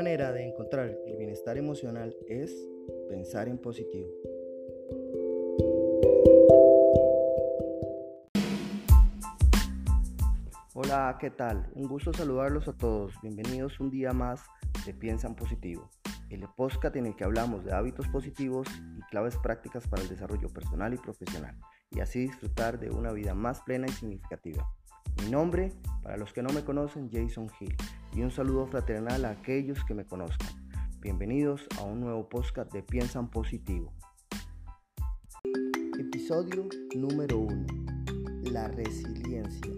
manera de encontrar el bienestar emocional es pensar en positivo. Hola, ¿qué tal? Un gusto saludarlos a todos. Bienvenidos un día más de Piensa en Positivo, el podcast en el que hablamos de hábitos positivos y claves prácticas para el desarrollo personal y profesional, y así disfrutar de una vida más plena y significativa. Mi nombre, para los que no me conocen, Jason Hill, y un saludo fraternal a aquellos que me conozcan. Bienvenidos a un nuevo podcast de Piensan Positivo. Episodio número 1. La resiliencia.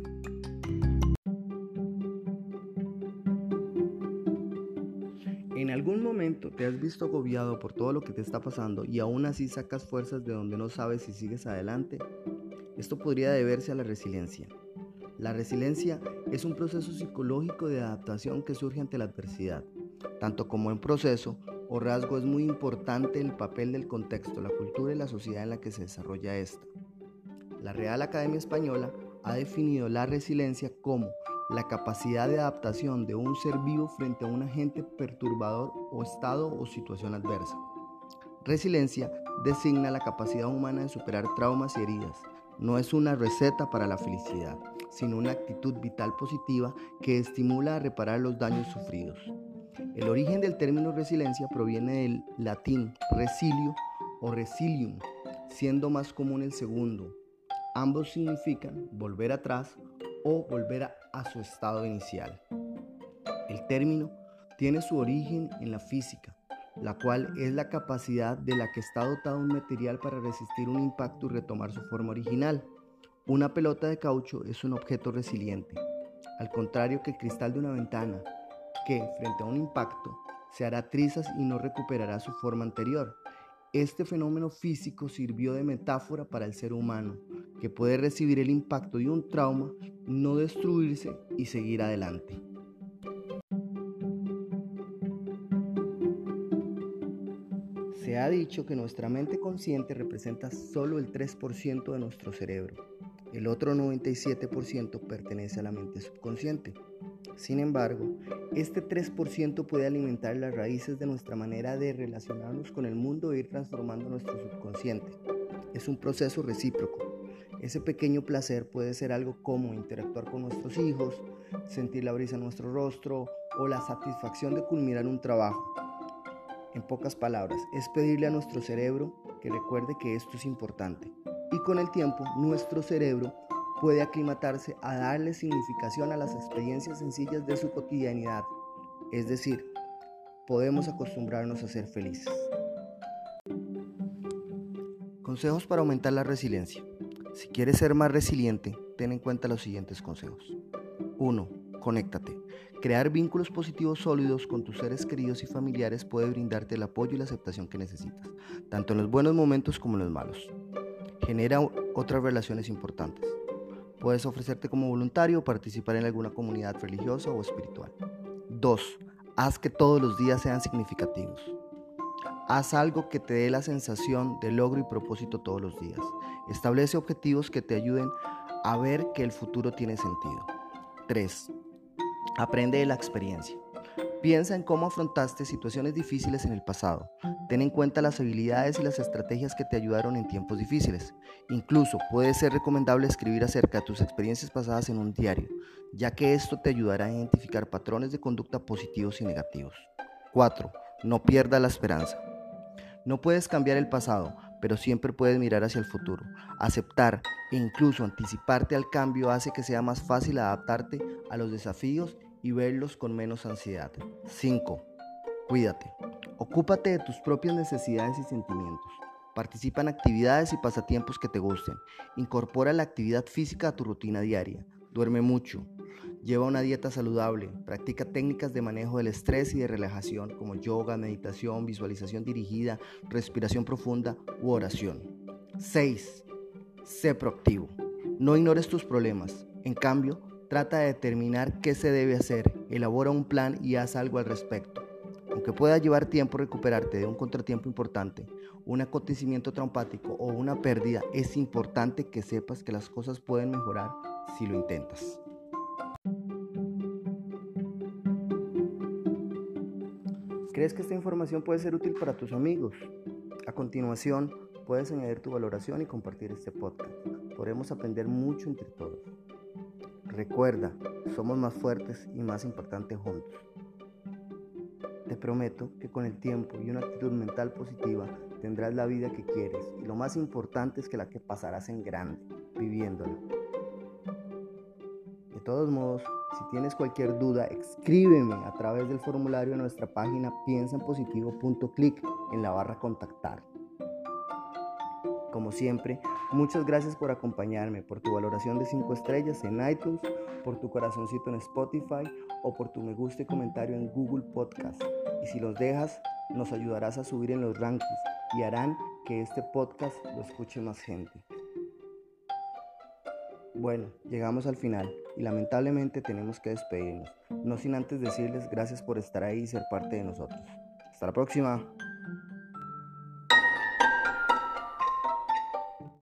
En algún momento te has visto agobiado por todo lo que te está pasando y aún así sacas fuerzas de donde no sabes si sigues adelante. Esto podría deberse a la resiliencia. La resiliencia es un proceso psicológico de adaptación que surge ante la adversidad. Tanto como en proceso o rasgo es muy importante el papel del contexto, la cultura y la sociedad en la que se desarrolla esta. La Real Academia Española ha definido la resiliencia como la capacidad de adaptación de un ser vivo frente a un agente perturbador o estado o situación adversa. Resiliencia designa la capacidad humana de superar traumas y heridas. No es una receta para la felicidad, sino una actitud vital positiva que estimula a reparar los daños sufridos. El origen del término resiliencia proviene del latín resilio o resilium, siendo más común el segundo. Ambos significan volver atrás o volver a, su estado inicial. El término tiene su origen en la física, la cual es la capacidad de la que está dotado un material para resistir un impacto y retomar su forma original. Una pelota de caucho es un objeto resiliente, al contrario que el cristal de una ventana, que frente a un impacto se hará trizas y no recuperará su forma anterior. Este fenómeno físico sirvió de metáfora para el ser humano, que puede recibir el impacto de un trauma, no destruirse y seguir adelante. Se ha dicho que nuestra mente consciente representa solo el 3% de nuestro cerebro. El otro 97% pertenece a la mente subconsciente. Sin embargo, este 3% puede alimentar las raíces de nuestra manera de relacionarnos con el mundo e ir transformando nuestro subconsciente. Es un proceso recíproco. Ese pequeño placer puede ser algo como interactuar con nuestros hijos, sentir la brisa en nuestro rostro o la satisfacción de culminar un trabajo. En pocas palabras, es pedirle a nuestro cerebro que recuerde que esto es importante. Y con el tiempo, nuestro cerebro puede aclimatarse a darle significación a las experiencias sencillas de su cotidianidad. Es decir, podemos acostumbrarnos a ser felices. Consejos para aumentar la resiliencia. Si quieres ser más resiliente, ten en cuenta los siguientes consejos. 1. Conéctate. Crear vínculos positivos sólidos con tus seres queridos y familiares puede brindarte el apoyo y la aceptación que necesitas, tanto en los buenos momentos como en los malos. Genera otras relaciones importantes. Puedes ofrecerte como voluntario o participar en alguna comunidad religiosa o espiritual. 2. Haz que todos los días sean significativos. Haz algo que te dé la sensación de logro y propósito todos los días. Establece objetivos que te ayuden a ver que el futuro tiene sentido. 3. Aprende de la experiencia. Piensa en cómo afrontaste situaciones difíciles en el pasado. Ten en cuenta las habilidades y las estrategias que te ayudaron en tiempos difíciles. Incluso puede ser recomendable escribir acerca de tus experiencias pasadas en un diario, ya que esto te ayudará a identificar patrones de conducta positivos y negativos. 4. No pierda la esperanza. No puedes cambiar el pasado, pero siempre puedes mirar hacia el futuro. Aceptar e incluso anticiparte al cambio hace que sea más fácil adaptarte a los desafíos y verlos con menos ansiedad. 5. Cuídate. Ocúpate de tus propias necesidades y sentimientos. Participa en actividades y pasatiempos que te gusten. Incorpora la actividad física a tu rutina diaria. Duerme mucho. Lleva una dieta saludable, practica técnicas de manejo del estrés y de relajación como yoga, meditación, visualización dirigida, respiración profunda u oración. 6. Sé proactivo. No ignores tus problemas. En cambio, trata de determinar qué se debe hacer, elabora un plan y haz algo al respecto. Aunque pueda llevar tiempo recuperarte de un contratiempo importante, un acontecimiento traumático o una pérdida, es importante que sepas que las cosas pueden mejorar si lo intentas. ¿Crees que esta información puede ser útil para tus amigos? A continuación, puedes añadir tu valoración y compartir este podcast. Podremos aprender mucho entre todos. Recuerda, somos más fuertes y más impactantes juntos. Te prometo que con el tiempo y una actitud mental positiva tendrás la vida que quieres y lo más importante es que la que pasarás en grande, viviéndola. De todos modos, si tienes cualquier duda, escríbeme a través del formulario de nuestra página piensaenpositivo.clic en la barra contactar. Como siempre, muchas gracias por acompañarme, por tu valoración de 5 estrellas en iTunes, por tu corazoncito en Spotify o por tu me gusta y comentario en Google Podcast. Y si los dejas, nos ayudarás a subir en los rankings y harán que este podcast lo escuche más gente. Bueno, llegamos al final y lamentablemente tenemos que despedirnos, no sin antes decirles gracias por estar ahí y ser parte de nosotros. Hasta la próxima.